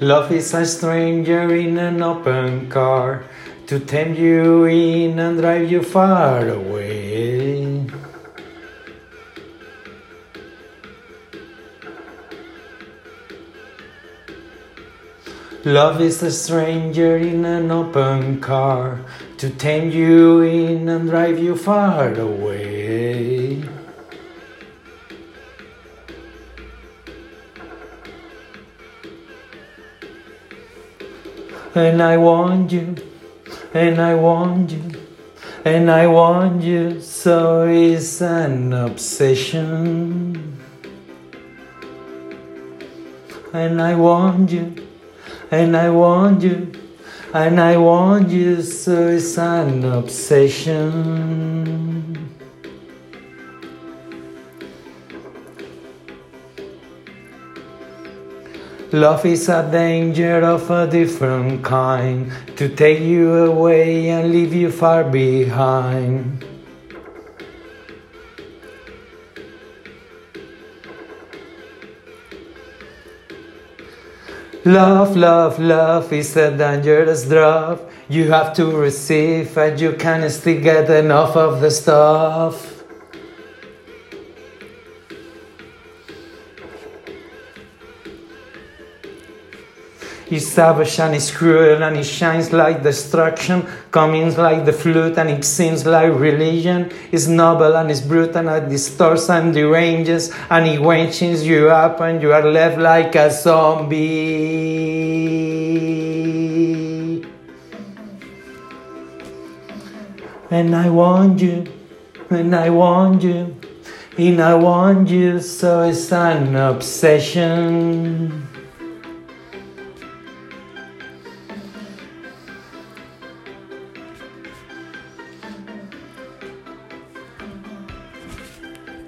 Love is a stranger in an open car to tempt you in and drive you far away. Love is a stranger in an open car to tempt you in and drive you far away. And I want you, and I want you, and I want you, so it's an obsession. And I want you, and I want you, and I want you, so it's an obsession. Love is a danger of a different kind to take you away and leave you far behind. Love, love, love is a dangerous drug. You have to receive, and you can't still get enough of the stuff. He's savage and he's cruel and he shines like destruction, coming like the flute and it seems like religion. He's noble and he's brutal and it distorts and deranges and he wakens you up and you are left like a zombie. And I want you, and I want you, and I want you, so it's an obsession.